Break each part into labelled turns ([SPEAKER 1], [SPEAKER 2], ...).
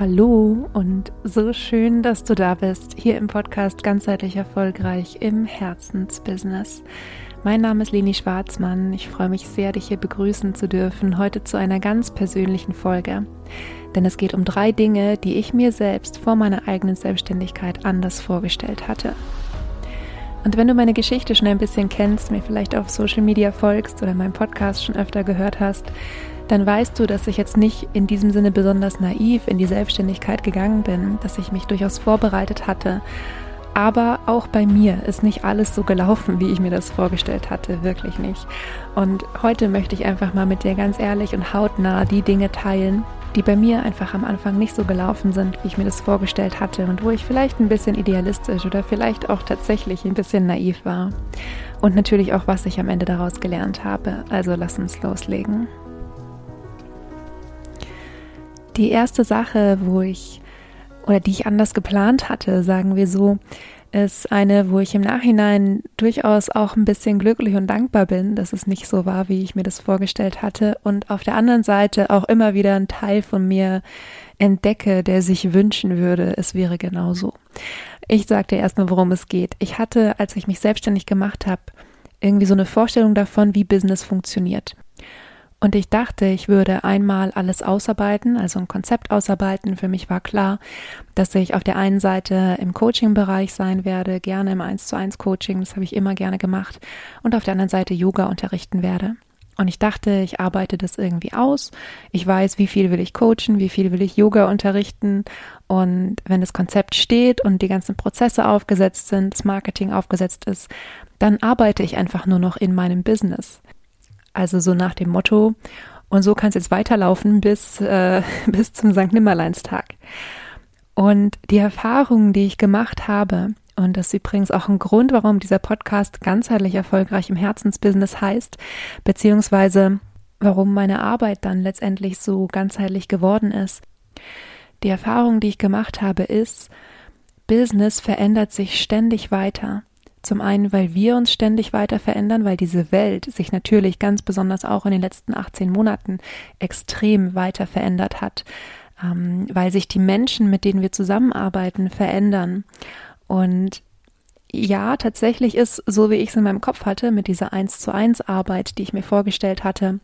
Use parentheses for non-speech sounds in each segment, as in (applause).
[SPEAKER 1] Hallo und so schön, dass du da bist, hier im Podcast Ganzheitlich Erfolgreich im Herzensbusiness. Mein Name ist Leni Schwarzmann. Ich freue mich sehr, dich hier begrüßen zu dürfen, heute zu einer ganz persönlichen Folge. Denn es geht um drei Dinge, die ich mir selbst vor meiner eigenen Selbstständigkeit anders vorgestellt hatte. Und wenn du meine Geschichte schon ein bisschen kennst, mir vielleicht auf Social Media folgst oder meinen Podcast schon öfter gehört hast, dann weißt du, dass ich jetzt nicht in diesem Sinne besonders naiv in die Selbstständigkeit gegangen bin, dass ich mich durchaus vorbereitet hatte. Aber auch bei mir ist nicht alles so gelaufen, wie ich mir das vorgestellt hatte, wirklich nicht. Und heute möchte ich einfach mal mit dir ganz ehrlich und hautnah die Dinge teilen, die bei mir einfach am Anfang nicht so gelaufen sind, wie ich mir das vorgestellt hatte und wo ich vielleicht ein bisschen idealistisch oder vielleicht auch tatsächlich ein bisschen naiv war. Und natürlich auch, was ich am Ende daraus gelernt habe. Also lass uns loslegen. Die erste Sache, wo ich oder die ich anders geplant hatte, sagen wir so, ist eine, wo ich im Nachhinein durchaus auch ein bisschen glücklich und dankbar bin, dass es nicht so war, wie ich mir das vorgestellt hatte. Und auf der anderen Seite auch immer wieder ein Teil von mir entdecke, der sich wünschen würde, es wäre genauso. Ich sagte erstmal, worum es geht. Ich hatte, als ich mich selbstständig gemacht habe, irgendwie so eine Vorstellung davon, wie Business funktioniert. Und ich dachte, ich würde einmal alles ausarbeiten, also ein Konzept ausarbeiten. Für mich war klar, dass ich auf der einen Seite im Coaching-Bereich sein werde, gerne im 1 zu 1 Coaching, das habe ich immer gerne gemacht, und auf der anderen Seite Yoga unterrichten werde. Und ich dachte, ich arbeite das irgendwie aus. Ich weiß, wie viel will ich coachen, wie viel will ich Yoga unterrichten. Und wenn das Konzept steht und die ganzen Prozesse aufgesetzt sind, das Marketing aufgesetzt ist, dann arbeite ich einfach nur noch in meinem Business. Also so nach dem Motto, und so kann es jetzt weiterlaufen bis, äh, (laughs) bis zum St. Nimmerleinstag. Und die Erfahrungen, die ich gemacht habe, und das ist übrigens auch ein Grund, warum dieser Podcast ganzheitlich erfolgreich im Herzensbusiness heißt, beziehungsweise warum meine Arbeit dann letztendlich so ganzheitlich geworden ist. Die Erfahrung, die ich gemacht habe, ist, Business verändert sich ständig weiter. Zum einen, weil wir uns ständig weiter verändern, weil diese Welt sich natürlich ganz besonders auch in den letzten 18 Monaten extrem weiter verändert hat, ähm, weil sich die Menschen, mit denen wir zusammenarbeiten, verändern. Und ja, tatsächlich ist, so wie ich es in meinem Kopf hatte, mit dieser 1 zu 1 Arbeit, die ich mir vorgestellt hatte,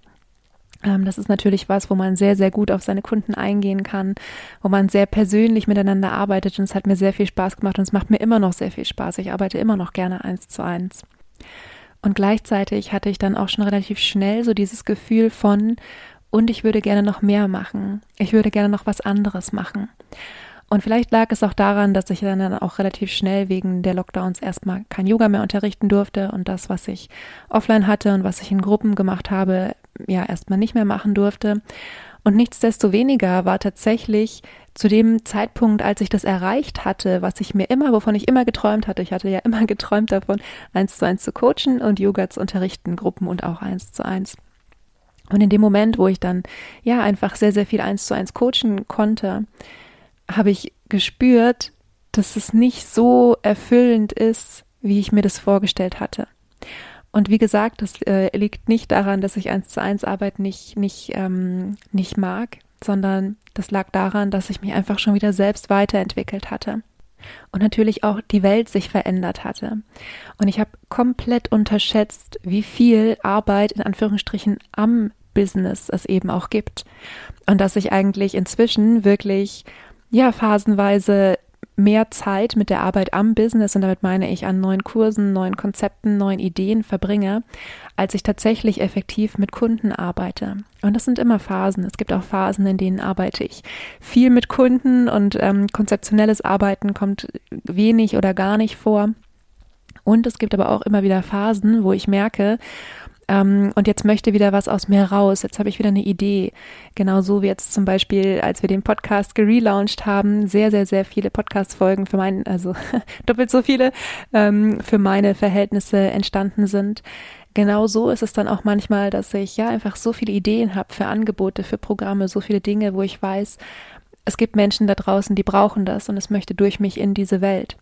[SPEAKER 1] das ist natürlich was, wo man sehr, sehr gut auf seine Kunden eingehen kann, wo man sehr persönlich miteinander arbeitet und es hat mir sehr viel Spaß gemacht und es macht mir immer noch sehr viel Spaß. Ich arbeite immer noch gerne eins zu eins. Und gleichzeitig hatte ich dann auch schon relativ schnell so dieses Gefühl von, und ich würde gerne noch mehr machen. Ich würde gerne noch was anderes machen. Und vielleicht lag es auch daran, dass ich dann auch relativ schnell wegen der Lockdowns erstmal kein Yoga mehr unterrichten durfte und das, was ich offline hatte und was ich in Gruppen gemacht habe, ja erstmal nicht mehr machen durfte. Und nichtsdestoweniger war tatsächlich zu dem Zeitpunkt, als ich das erreicht hatte, was ich mir immer, wovon ich immer geträumt hatte, ich hatte ja immer (laughs) geträumt davon, eins zu eins zu coachen und Yoga zu unterrichten, Gruppen und auch eins zu eins. Und in dem Moment, wo ich dann ja einfach sehr, sehr viel eins zu eins coachen konnte, habe ich gespürt, dass es nicht so erfüllend ist, wie ich mir das vorgestellt hatte. Und wie gesagt, das äh, liegt nicht daran, dass ich eins zu eins Arbeit nicht, nicht, ähm, nicht mag, sondern das lag daran, dass ich mich einfach schon wieder selbst weiterentwickelt hatte. Und natürlich auch die Welt sich verändert hatte. Und ich habe komplett unterschätzt, wie viel Arbeit in Anführungsstrichen am Business es eben auch gibt. Und dass ich eigentlich inzwischen wirklich ja, phasenweise mehr Zeit mit der Arbeit am Business und damit meine ich an neuen Kursen, neuen Konzepten, neuen Ideen verbringe, als ich tatsächlich effektiv mit Kunden arbeite. Und das sind immer Phasen. Es gibt auch Phasen, in denen arbeite ich viel mit Kunden und ähm, konzeptionelles Arbeiten kommt wenig oder gar nicht vor. Und es gibt aber auch immer wieder Phasen, wo ich merke, ähm, und jetzt möchte wieder was aus mir raus. Jetzt habe ich wieder eine Idee. Genauso wie jetzt zum Beispiel, als wir den Podcast gelauncht haben, sehr, sehr, sehr viele Podcast-Folgen für meinen, also (laughs) doppelt so viele, ähm, für meine Verhältnisse entstanden sind. Genau so ist es dann auch manchmal, dass ich ja einfach so viele Ideen habe für Angebote, für Programme, so viele Dinge, wo ich weiß, es gibt Menschen da draußen, die brauchen das und es möchte durch mich in diese Welt.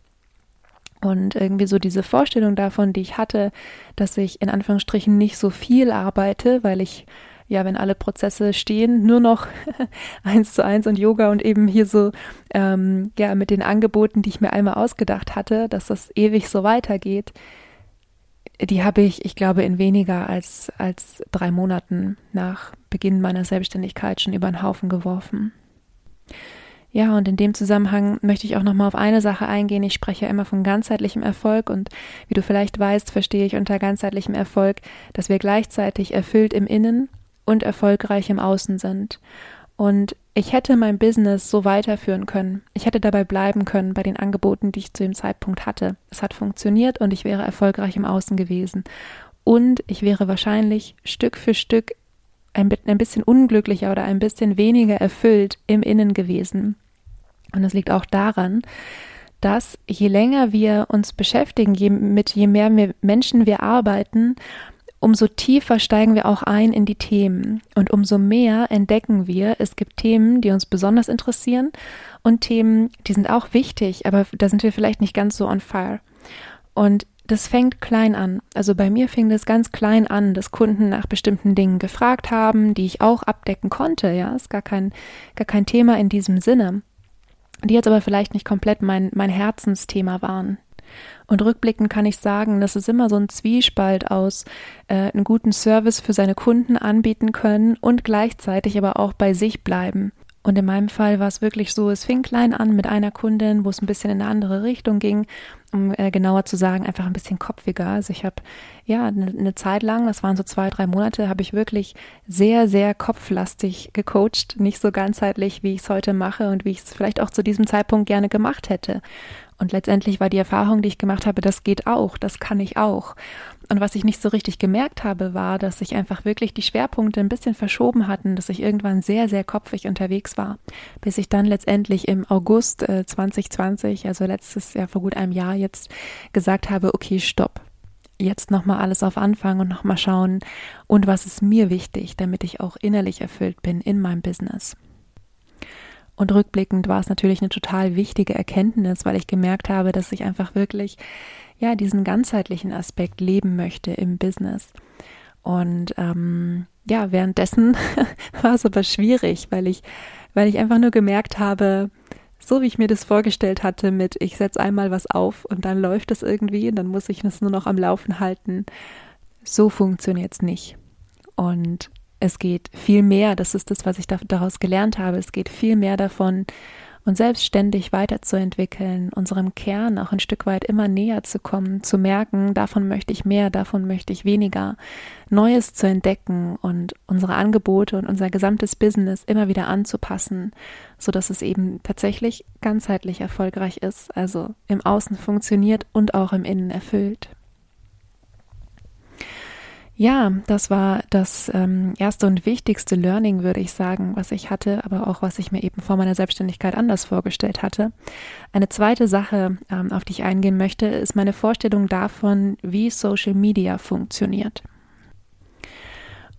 [SPEAKER 1] Und irgendwie so diese Vorstellung davon, die ich hatte, dass ich in Anführungsstrichen nicht so viel arbeite, weil ich ja, wenn alle Prozesse stehen, nur noch (laughs) eins zu eins und Yoga und eben hier so, ähm, ja, mit den Angeboten, die ich mir einmal ausgedacht hatte, dass das ewig so weitergeht, die habe ich, ich glaube, in weniger als, als drei Monaten nach Beginn meiner Selbstständigkeit schon über den Haufen geworfen. Ja, und in dem Zusammenhang möchte ich auch nochmal auf eine Sache eingehen. Ich spreche ja immer von ganzheitlichem Erfolg und wie du vielleicht weißt, verstehe ich unter ganzheitlichem Erfolg, dass wir gleichzeitig erfüllt im Innen und erfolgreich im Außen sind. Und ich hätte mein Business so weiterführen können. Ich hätte dabei bleiben können bei den Angeboten, die ich zu dem Zeitpunkt hatte. Es hat funktioniert und ich wäre erfolgreich im Außen gewesen. Und ich wäre wahrscheinlich Stück für Stück ein, bisschen unglücklicher oder ein bisschen weniger erfüllt im Innen gewesen. Und das liegt auch daran, dass je länger wir uns beschäftigen, je, mit je mehr wir Menschen wir arbeiten, umso tiefer steigen wir auch ein in die Themen und umso mehr entdecken wir, es gibt Themen, die uns besonders interessieren und Themen, die sind auch wichtig, aber da sind wir vielleicht nicht ganz so on fire. Und das fängt klein an. Also bei mir fing das ganz klein an, dass Kunden nach bestimmten Dingen gefragt haben, die ich auch abdecken konnte. Ja, ist gar kein, gar kein Thema in diesem Sinne die jetzt aber vielleicht nicht komplett mein, mein Herzensthema waren. Und rückblickend kann ich sagen, dass es immer so ein Zwiespalt aus äh, einen guten Service für seine Kunden anbieten können und gleichzeitig aber auch bei sich bleiben. Und in meinem Fall war es wirklich so, es fing klein an mit einer Kundin, wo es ein bisschen in eine andere Richtung ging, um äh, genauer zu sagen, einfach ein bisschen kopfiger. Also ich habe ja eine, eine Zeit lang, das waren so zwei, drei Monate, habe ich wirklich sehr, sehr kopflastig gecoacht, nicht so ganzheitlich, wie ich es heute mache und wie ich es vielleicht auch zu diesem Zeitpunkt gerne gemacht hätte. Und letztendlich war die Erfahrung, die ich gemacht habe, das geht auch, das kann ich auch. Und was ich nicht so richtig gemerkt habe, war, dass sich einfach wirklich die Schwerpunkte ein bisschen verschoben hatten, dass ich irgendwann sehr, sehr kopfig unterwegs war, bis ich dann letztendlich im August äh, 2020, also letztes Jahr vor gut einem Jahr jetzt, gesagt habe, okay, stopp. Jetzt nochmal alles auf Anfang und nochmal schauen, und was ist mir wichtig, damit ich auch innerlich erfüllt bin in meinem Business. Und rückblickend war es natürlich eine total wichtige Erkenntnis, weil ich gemerkt habe, dass ich einfach wirklich, ja, diesen ganzheitlichen Aspekt leben möchte im Business. Und ähm, ja, währenddessen (laughs) war es aber schwierig, weil ich, weil ich einfach nur gemerkt habe, so wie ich mir das vorgestellt hatte, mit ich setze einmal was auf und dann läuft es irgendwie und dann muss ich es nur noch am Laufen halten. So funktioniert es nicht. Und es geht viel mehr, das ist das, was ich daraus gelernt habe, es geht viel mehr davon, uns selbstständig weiterzuentwickeln, unserem Kern auch ein Stück weit immer näher zu kommen, zu merken, davon möchte ich mehr, davon möchte ich weniger, Neues zu entdecken und unsere Angebote und unser gesamtes Business immer wieder anzupassen, so dass es eben tatsächlich ganzheitlich erfolgreich ist, also im Außen funktioniert und auch im Innen erfüllt. Ja, das war das ähm, erste und wichtigste Learning, würde ich sagen, was ich hatte, aber auch was ich mir eben vor meiner Selbstständigkeit anders vorgestellt hatte. Eine zweite Sache, ähm, auf die ich eingehen möchte, ist meine Vorstellung davon, wie Social Media funktioniert.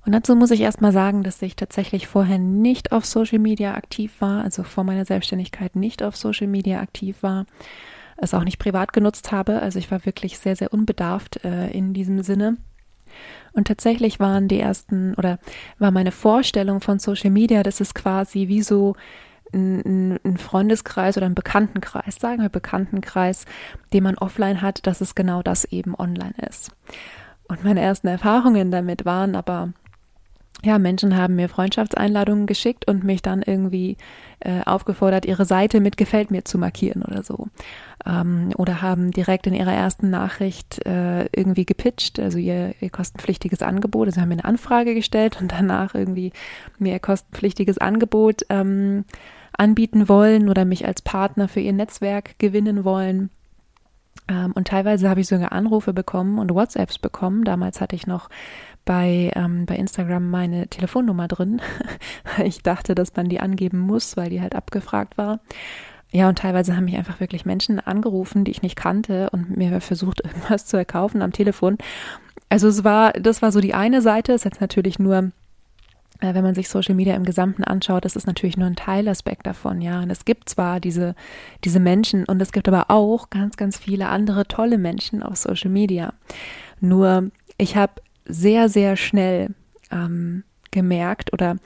[SPEAKER 1] Und dazu muss ich erstmal sagen, dass ich tatsächlich vorher nicht auf Social Media aktiv war, also vor meiner Selbstständigkeit nicht auf Social Media aktiv war, es auch nicht privat genutzt habe. Also ich war wirklich sehr, sehr unbedarft äh, in diesem Sinne und tatsächlich waren die ersten oder war meine Vorstellung von Social Media, das ist quasi wie so ein, ein Freundeskreis oder ein Bekanntenkreis, sagen wir Bekanntenkreis, den man offline hat, dass es genau das eben online ist. Und meine ersten Erfahrungen damit waren aber, ja, Menschen haben mir Freundschaftseinladungen geschickt und mich dann irgendwie äh, aufgefordert, ihre Seite mit Gefällt mir zu markieren oder so. Ähm, oder haben direkt in ihrer ersten Nachricht äh, irgendwie gepitcht, also ihr, ihr kostenpflichtiges Angebot. Also haben mir eine Anfrage gestellt und danach irgendwie mir ihr kostenpflichtiges Angebot ähm, anbieten wollen oder mich als Partner für ihr Netzwerk gewinnen wollen. Ähm, und teilweise habe ich sogar Anrufe bekommen und WhatsApps bekommen. Damals hatte ich noch bei, ähm, bei Instagram meine Telefonnummer drin. (laughs) ich dachte, dass man die angeben muss, weil die halt abgefragt war. Ja, und teilweise haben mich einfach wirklich Menschen angerufen, die ich nicht kannte und mir versucht, (laughs) irgendwas zu erkaufen am Telefon. Also es war, das war so die eine Seite, ist jetzt natürlich nur äh, wenn man sich Social Media im Gesamten anschaut, das ist natürlich nur ein Teilaspekt davon, ja. Und es gibt zwar diese, diese Menschen und es gibt aber auch ganz, ganz viele andere tolle Menschen auf Social Media. Nur ich habe sehr, sehr schnell ähm, gemerkt oder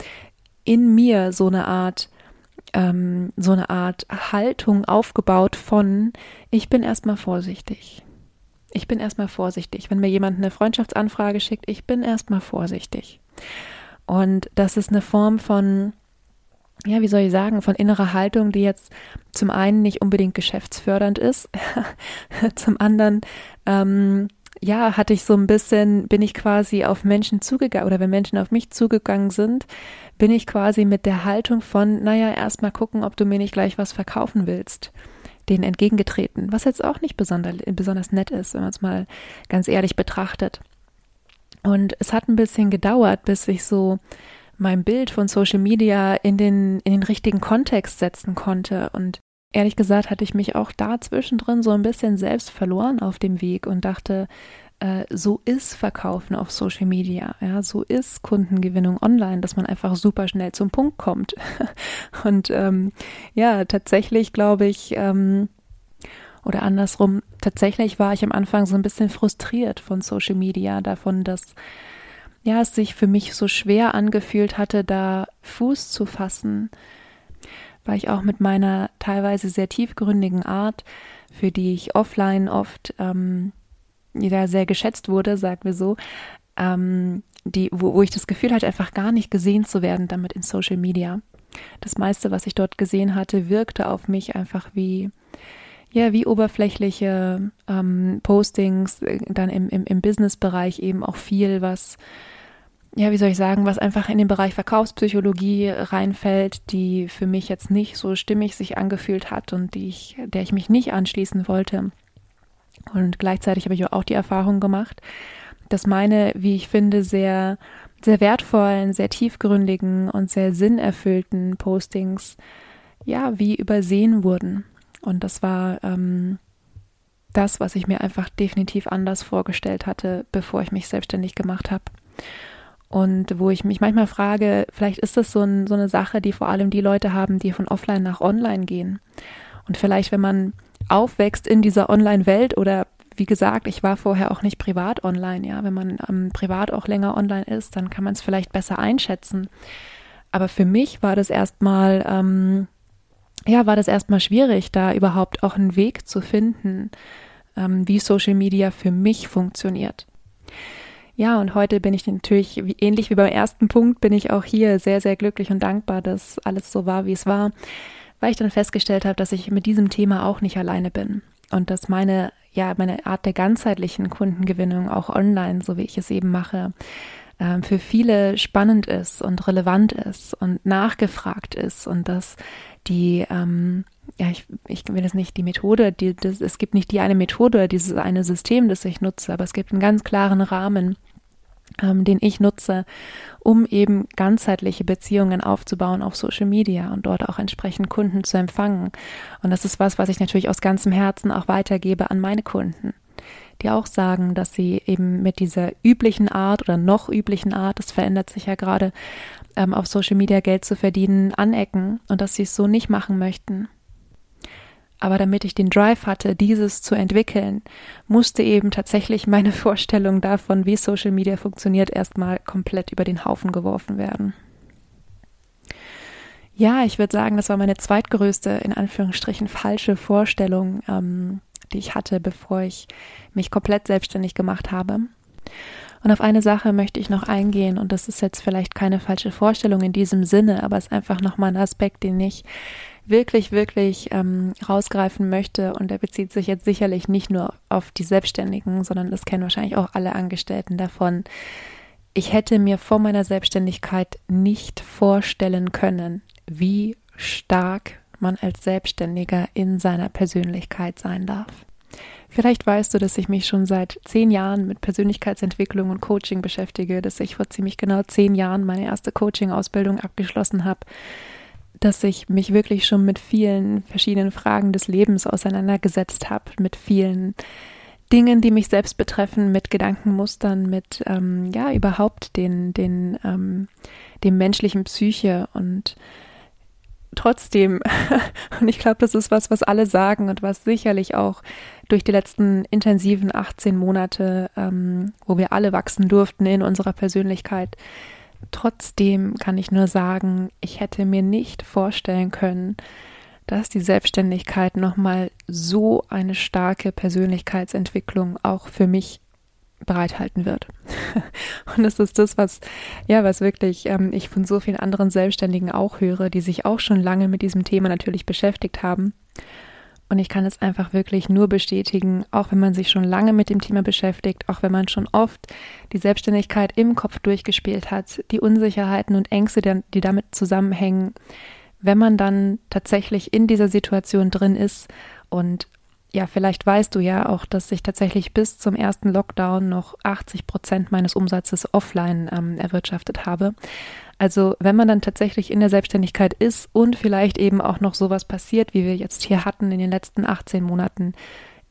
[SPEAKER 1] in mir so eine Art ähm, so eine Art Haltung aufgebaut von ich bin erstmal vorsichtig. Ich bin erstmal vorsichtig. Wenn mir jemand eine Freundschaftsanfrage schickt, ich bin erstmal vorsichtig. Und das ist eine Form von ja, wie soll ich sagen, von innerer Haltung, die jetzt zum einen nicht unbedingt geschäftsfördernd ist, (laughs) zum anderen, ähm, ja, hatte ich so ein bisschen, bin ich quasi auf Menschen zugegangen oder wenn Menschen auf mich zugegangen sind, bin ich quasi mit der Haltung von, naja, erstmal gucken, ob du mir nicht gleich was verkaufen willst, denen entgegengetreten, was jetzt auch nicht besonders, besonders nett ist, wenn man es mal ganz ehrlich betrachtet. Und es hat ein bisschen gedauert, bis ich so mein Bild von Social Media in den, in den richtigen Kontext setzen konnte. Und ehrlich gesagt hatte ich mich auch da zwischendrin so ein bisschen selbst verloren auf dem Weg und dachte, äh, so ist Verkaufen auf Social Media, ja, so ist Kundengewinnung online, dass man einfach super schnell zum Punkt kommt. (laughs) und ähm, ja, tatsächlich glaube ich, ähm, oder andersrum, tatsächlich war ich am Anfang so ein bisschen frustriert von Social Media, davon, dass ja, es sich für mich so schwer angefühlt hatte, da Fuß zu fassen, weil ich auch mit meiner teilweise sehr tiefgründigen Art, für die ich offline oft ähm, ja, sehr geschätzt wurde, sagen wir so, ähm, die, wo, wo ich das Gefühl hatte, einfach gar nicht gesehen zu werden damit in Social Media. Das meiste, was ich dort gesehen hatte, wirkte auf mich einfach wie ja, wie oberflächliche ähm, Postings, äh, dann im, im, im Business-Bereich eben auch viel, was, ja, wie soll ich sagen, was einfach in den Bereich Verkaufspsychologie reinfällt, die für mich jetzt nicht so stimmig sich angefühlt hat und die ich, der ich mich nicht anschließen wollte. Und gleichzeitig habe ich auch die Erfahrung gemacht, dass meine, wie ich finde, sehr, sehr wertvollen, sehr tiefgründigen und sehr sinnerfüllten Postings, ja, wie übersehen wurden. Und das war ähm, das, was ich mir einfach definitiv anders vorgestellt hatte, bevor ich mich selbstständig gemacht habe. Und wo ich mich manchmal frage, vielleicht ist das so, ein, so eine Sache, die vor allem die Leute haben, die von offline nach online gehen. Und vielleicht, wenn man aufwächst in dieser Online-Welt oder wie gesagt, ich war vorher auch nicht privat online, ja, wenn man ähm, privat auch länger online ist, dann kann man es vielleicht besser einschätzen. Aber für mich war das erstmal ähm, ja, war das erstmal schwierig, da überhaupt auch einen Weg zu finden, ähm, wie Social Media für mich funktioniert. Ja, und heute bin ich natürlich, wie, ähnlich wie beim ersten Punkt, bin ich auch hier sehr, sehr glücklich und dankbar, dass alles so war, wie es war, weil ich dann festgestellt habe, dass ich mit diesem Thema auch nicht alleine bin und dass meine, ja, meine Art der ganzheitlichen Kundengewinnung auch online, so wie ich es eben mache, ähm, für viele spannend ist und relevant ist und nachgefragt ist und dass die, ähm, ja, ich, ich will das nicht die Methode, die, das, es gibt nicht die eine Methode, dieses eine System, das ich nutze, aber es gibt einen ganz klaren Rahmen, ähm, den ich nutze, um eben ganzheitliche Beziehungen aufzubauen auf Social Media und dort auch entsprechend Kunden zu empfangen. Und das ist was, was ich natürlich aus ganzem Herzen auch weitergebe an meine Kunden die auch sagen, dass sie eben mit dieser üblichen Art oder noch üblichen Art, das verändert sich ja gerade, ähm, auf Social Media Geld zu verdienen, anecken und dass sie es so nicht machen möchten. Aber damit ich den Drive hatte, dieses zu entwickeln, musste eben tatsächlich meine (laughs) Vorstellung davon, wie Social Media funktioniert, erstmal komplett über den Haufen geworfen werden. Ja, ich würde sagen, das war meine zweitgrößte, in Anführungsstrichen, falsche Vorstellung ähm, die ich hatte, bevor ich mich komplett selbstständig gemacht habe. Und auf eine Sache möchte ich noch eingehen und das ist jetzt vielleicht keine falsche Vorstellung in diesem Sinne, aber es ist einfach nochmal ein Aspekt, den ich wirklich, wirklich ähm, rausgreifen möchte und der bezieht sich jetzt sicherlich nicht nur auf die Selbstständigen, sondern das kennen wahrscheinlich auch alle Angestellten davon. Ich hätte mir vor meiner Selbstständigkeit nicht vorstellen können, wie stark man als Selbstständiger in seiner Persönlichkeit sein darf. Vielleicht weißt du, dass ich mich schon seit zehn Jahren mit Persönlichkeitsentwicklung und Coaching beschäftige, dass ich vor ziemlich genau zehn Jahren meine erste Coaching-Ausbildung abgeschlossen habe, dass ich mich wirklich schon mit vielen verschiedenen Fragen des Lebens auseinandergesetzt habe, mit vielen Dingen, die mich selbst betreffen, mit Gedankenmustern, mit ähm, ja überhaupt den den ähm, dem menschlichen Psyche. Und trotzdem, (laughs) und ich glaube, das ist was, was alle sagen und was sicherlich auch durch die letzten intensiven 18 Monate, ähm, wo wir alle wachsen durften in unserer Persönlichkeit, trotzdem kann ich nur sagen, ich hätte mir nicht vorstellen können, dass die Selbstständigkeit nochmal so eine starke Persönlichkeitsentwicklung auch für mich bereithalten wird. (laughs) Und das ist das, was, ja, was wirklich ähm, ich von so vielen anderen Selbstständigen auch höre, die sich auch schon lange mit diesem Thema natürlich beschäftigt haben. Und ich kann es einfach wirklich nur bestätigen, auch wenn man sich schon lange mit dem Thema beschäftigt, auch wenn man schon oft die Selbstständigkeit im Kopf durchgespielt hat, die Unsicherheiten und Ängste, die damit zusammenhängen, wenn man dann tatsächlich in dieser Situation drin ist und ja, vielleicht weißt du ja auch, dass ich tatsächlich bis zum ersten Lockdown noch 80 Prozent meines Umsatzes offline ähm, erwirtschaftet habe. Also wenn man dann tatsächlich in der Selbstständigkeit ist und vielleicht eben auch noch sowas passiert, wie wir jetzt hier hatten in den letzten 18 Monaten,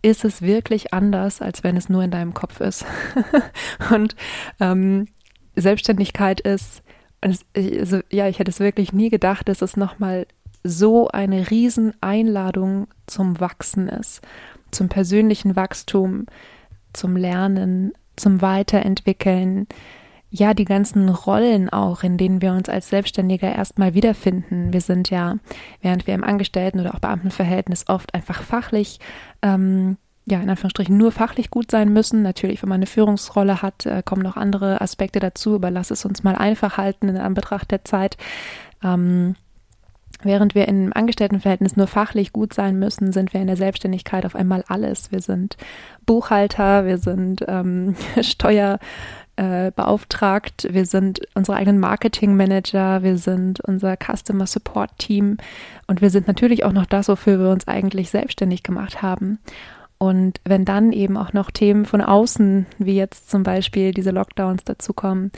[SPEAKER 1] ist es wirklich anders, als wenn es nur in deinem Kopf ist. (laughs) und ähm, Selbstständigkeit ist, also, ja, ich hätte es wirklich nie gedacht, dass es nochmal so eine Rieseneinladung zum Wachsen ist, zum persönlichen Wachstum, zum Lernen, zum Weiterentwickeln, ja, die ganzen Rollen auch, in denen wir uns als Selbstständiger erstmal wiederfinden. Wir sind ja, während wir im Angestellten- oder auch Beamtenverhältnis oft einfach fachlich, ähm, ja, in Anführungsstrichen nur fachlich gut sein müssen. Natürlich, wenn man eine Führungsrolle hat, äh, kommen noch andere Aspekte dazu, aber lass es uns mal einfach halten in Anbetracht der Zeit. Ähm, Während wir im Angestelltenverhältnis nur fachlich gut sein müssen, sind wir in der Selbstständigkeit auf einmal alles. Wir sind Buchhalter, wir sind ähm, (laughs) Steuer, äh, beauftragt. Wir sind unsere eigenen Marketing-Manager, wir sind unser Customer Support Team und wir sind natürlich auch noch das, wofür wir uns eigentlich selbstständig gemacht haben. Und wenn dann eben auch noch Themen von außen, wie jetzt zum Beispiel diese Lockdowns dazukommen,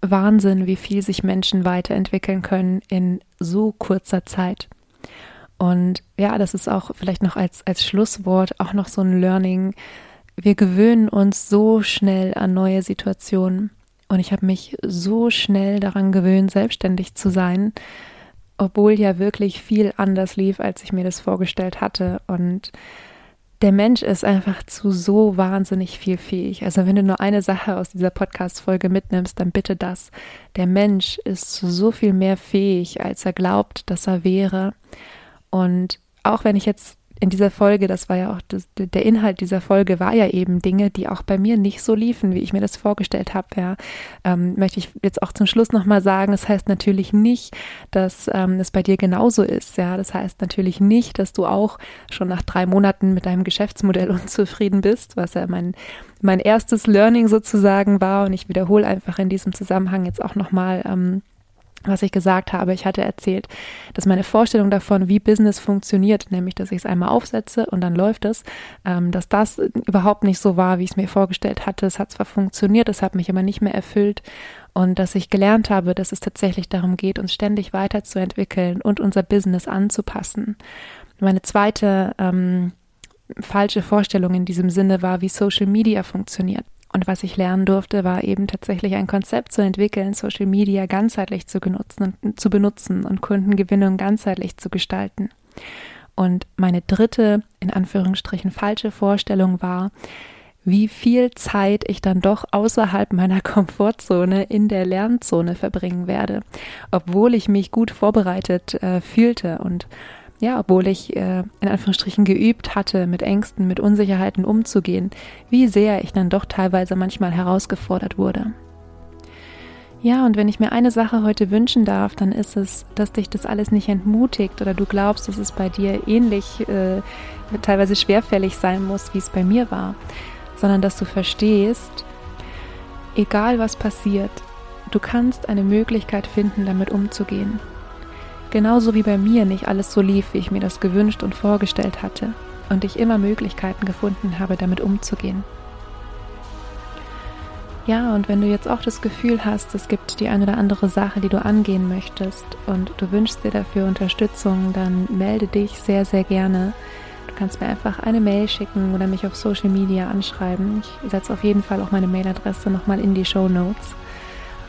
[SPEAKER 1] Wahnsinn, wie viel sich Menschen weiterentwickeln können in so kurzer Zeit. Und ja, das ist auch vielleicht noch als, als Schlusswort auch noch so ein Learning, wir gewöhnen uns so schnell an neue Situationen. Und ich habe mich so schnell daran gewöhnt, selbstständig zu sein, obwohl ja wirklich viel anders lief, als ich mir das vorgestellt hatte. Und der Mensch ist einfach zu so wahnsinnig viel fähig. Also wenn du nur eine Sache aus dieser Podcast-Folge mitnimmst, dann bitte das. Der Mensch ist zu so viel mehr fähig, als er glaubt, dass er wäre. Und auch wenn ich jetzt in dieser Folge, das war ja auch das, der Inhalt dieser Folge, war ja eben Dinge, die auch bei mir nicht so liefen, wie ich mir das vorgestellt habe. Ja, ähm, möchte ich jetzt auch zum Schluss nochmal sagen, das heißt natürlich nicht, dass ähm, es bei dir genauso ist. Ja, das heißt natürlich nicht, dass du auch schon nach drei Monaten mit deinem Geschäftsmodell (laughs) unzufrieden bist, was ja mein mein erstes Learning sozusagen war. Und ich wiederhole einfach in diesem Zusammenhang jetzt auch nochmal ähm, was ich gesagt habe. Ich hatte erzählt, dass meine Vorstellung davon, wie Business funktioniert, nämlich, dass ich es einmal aufsetze und dann läuft es, ähm, dass das überhaupt nicht so war, wie ich es mir vorgestellt hatte. Es hat zwar funktioniert, es hat mich aber nicht mehr erfüllt und dass ich gelernt habe, dass es tatsächlich darum geht, uns ständig weiterzuentwickeln und unser Business anzupassen. Meine zweite ähm, falsche Vorstellung in diesem Sinne war, wie Social Media funktioniert. Und was ich lernen durfte, war eben tatsächlich ein Konzept zu entwickeln, Social Media ganzheitlich zu benutzen, zu benutzen und Kundengewinnung ganzheitlich zu gestalten. Und meine dritte, in Anführungsstrichen, falsche Vorstellung war, wie viel Zeit ich dann doch außerhalb meiner (laughs) Komfortzone in der Lernzone verbringen werde, obwohl ich mich gut vorbereitet äh, fühlte und ja, obwohl ich äh, in Anführungsstrichen geübt hatte, mit Ängsten, mit Unsicherheiten umzugehen, wie sehr ich dann doch teilweise manchmal herausgefordert wurde. Ja, und wenn ich mir eine Sache heute wünschen darf, dann ist es, dass dich das alles nicht entmutigt oder du glaubst, dass es bei dir ähnlich, äh, teilweise schwerfällig sein muss, wie es bei mir war, sondern dass du verstehst, egal was passiert, du kannst eine Möglichkeit finden, damit umzugehen. Genauso wie bei mir nicht alles so lief, wie ich mir das gewünscht und vorgestellt hatte und ich immer Möglichkeiten gefunden habe, damit umzugehen. Ja, und wenn du jetzt auch das Gefühl hast, es gibt die eine oder andere Sache, die du angehen möchtest und du wünschst dir dafür Unterstützung, dann melde dich sehr, sehr gerne. Du kannst mir einfach eine Mail schicken oder mich auf Social Media anschreiben. Ich setze auf jeden Fall auch meine Mailadresse nochmal in die Show Notes.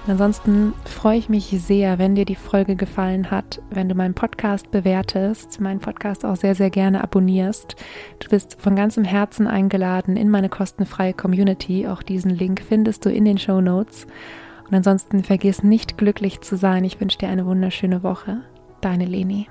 [SPEAKER 1] Ansonsten freue ich mich sehr, wenn dir die Folge gefallen hat, wenn du meinen Podcast bewertest, meinen Podcast auch sehr, sehr gerne abonnierst. Du bist von ganzem Herzen eingeladen in meine kostenfreie Community. Auch diesen Link findest du in den Show Notes. Und Und ansonsten vergiss nicht glücklich zu sein. Ich wünsche dir eine wunderschöne Woche. Deine Leni.